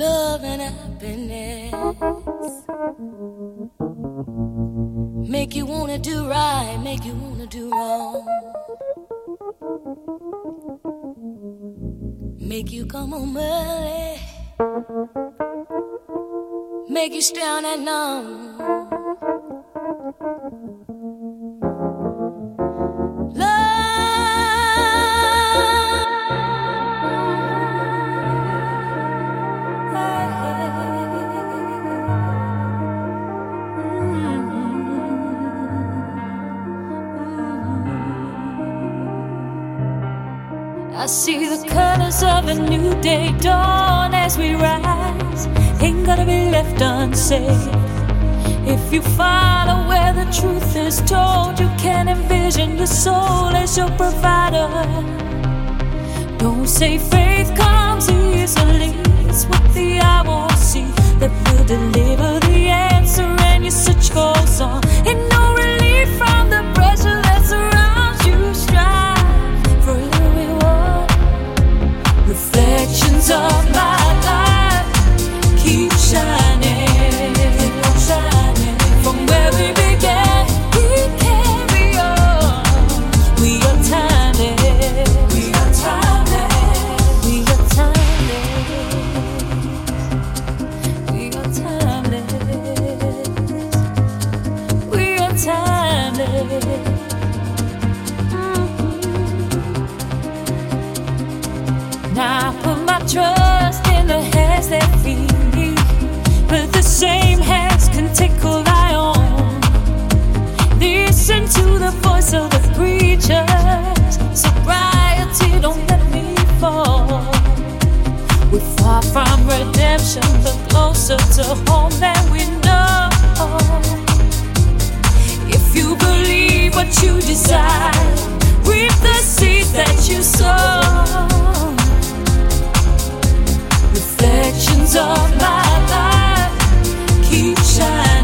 love and happiness. Make you wanna do right, make you wanna do wrong. Make you come home early. Make you stay on and on. I see the colors of a new day dawn as we rise. Ain't gonna be left unsafe. If you follow where the truth is told, you can envision your soul as your provider. Don't say faith comes easily. It's what the eye won't see that will deliver the answer, and your search goes on. And no relief from Reflections of my life. Keep shining, redemption, but closer to home than we know. If you believe what you desire, reap the seed that you sow. Reflections of my life keep shining,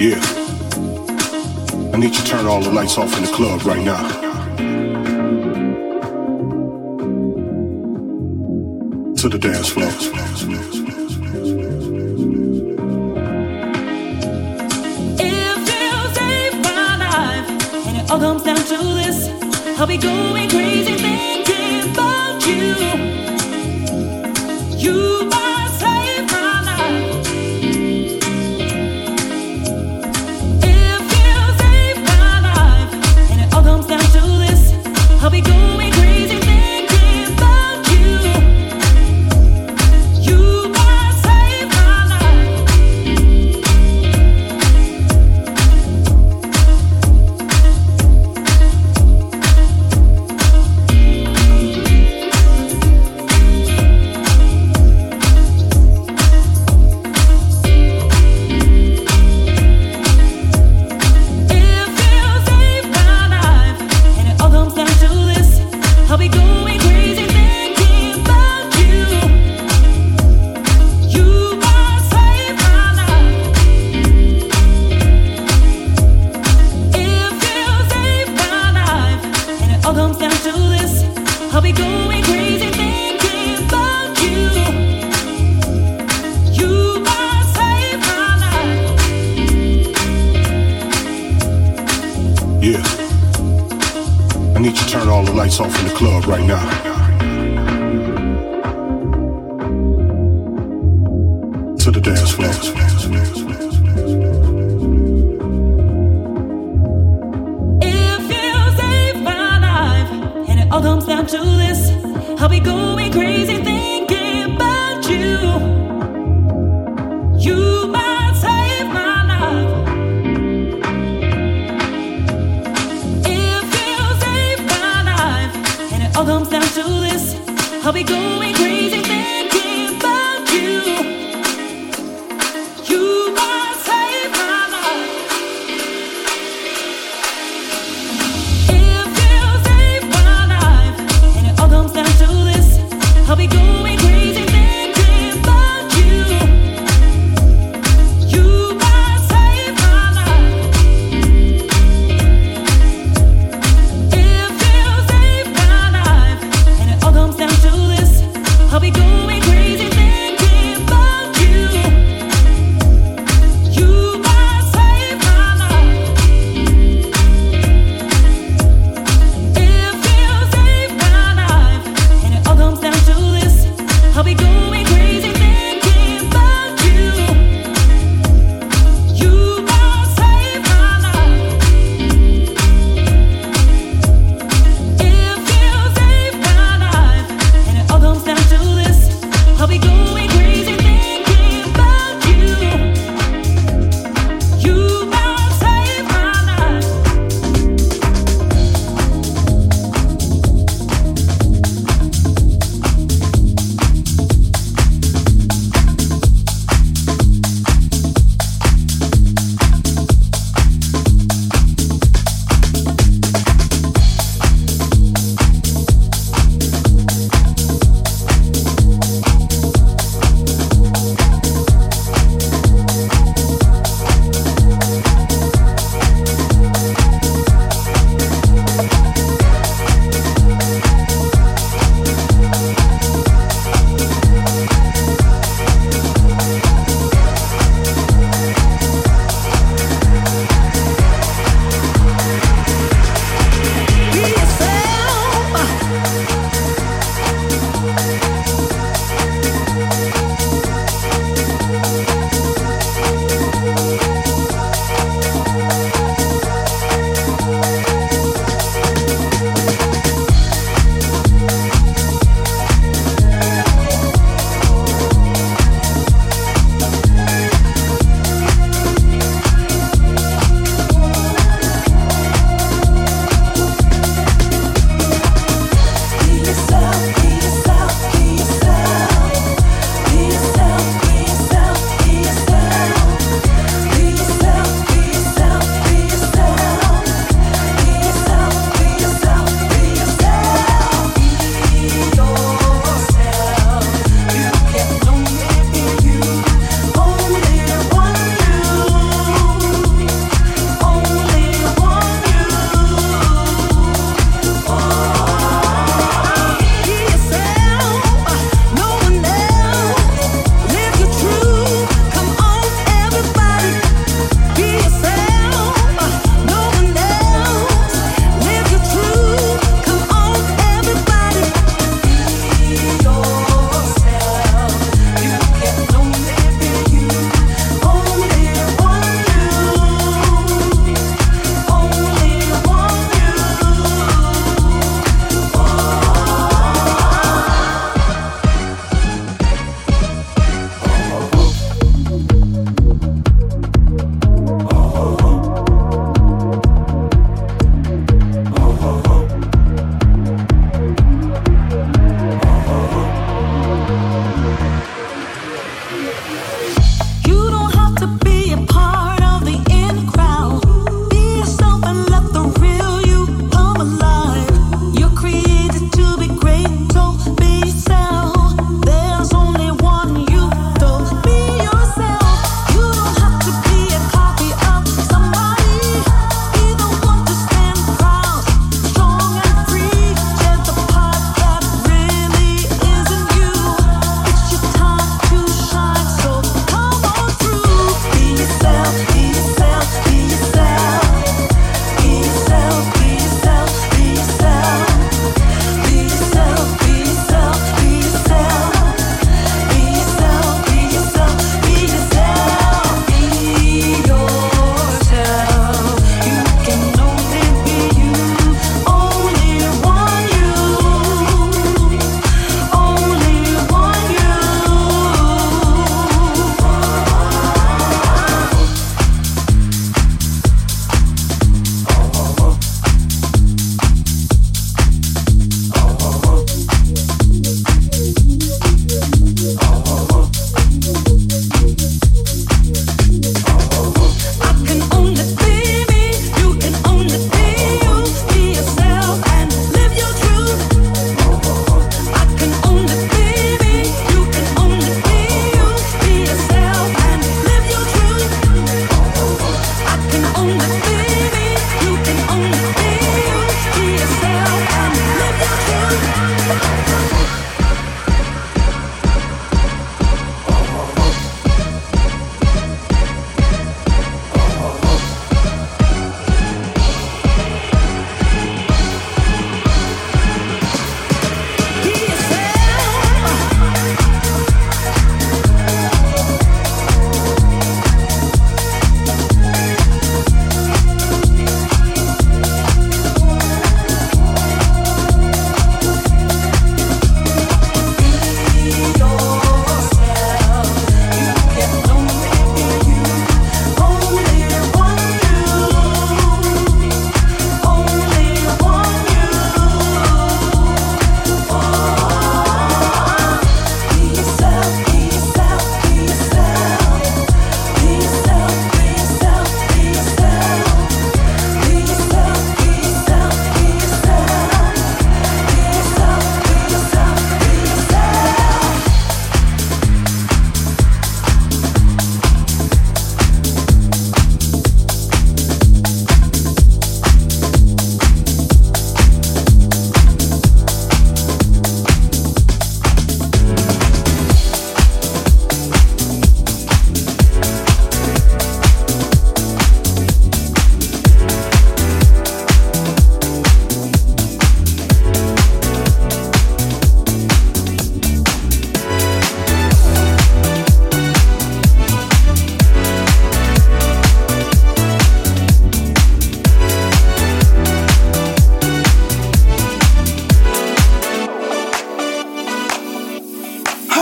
Yeah. I need you to turn all the lights off in the club right now. To the dance floor. all comes down to this. I'll be going crazy. all comes down to this. I'll be going crazy thinking about you. You might save my life. if you save my life, and it all comes down to this. I'll be going.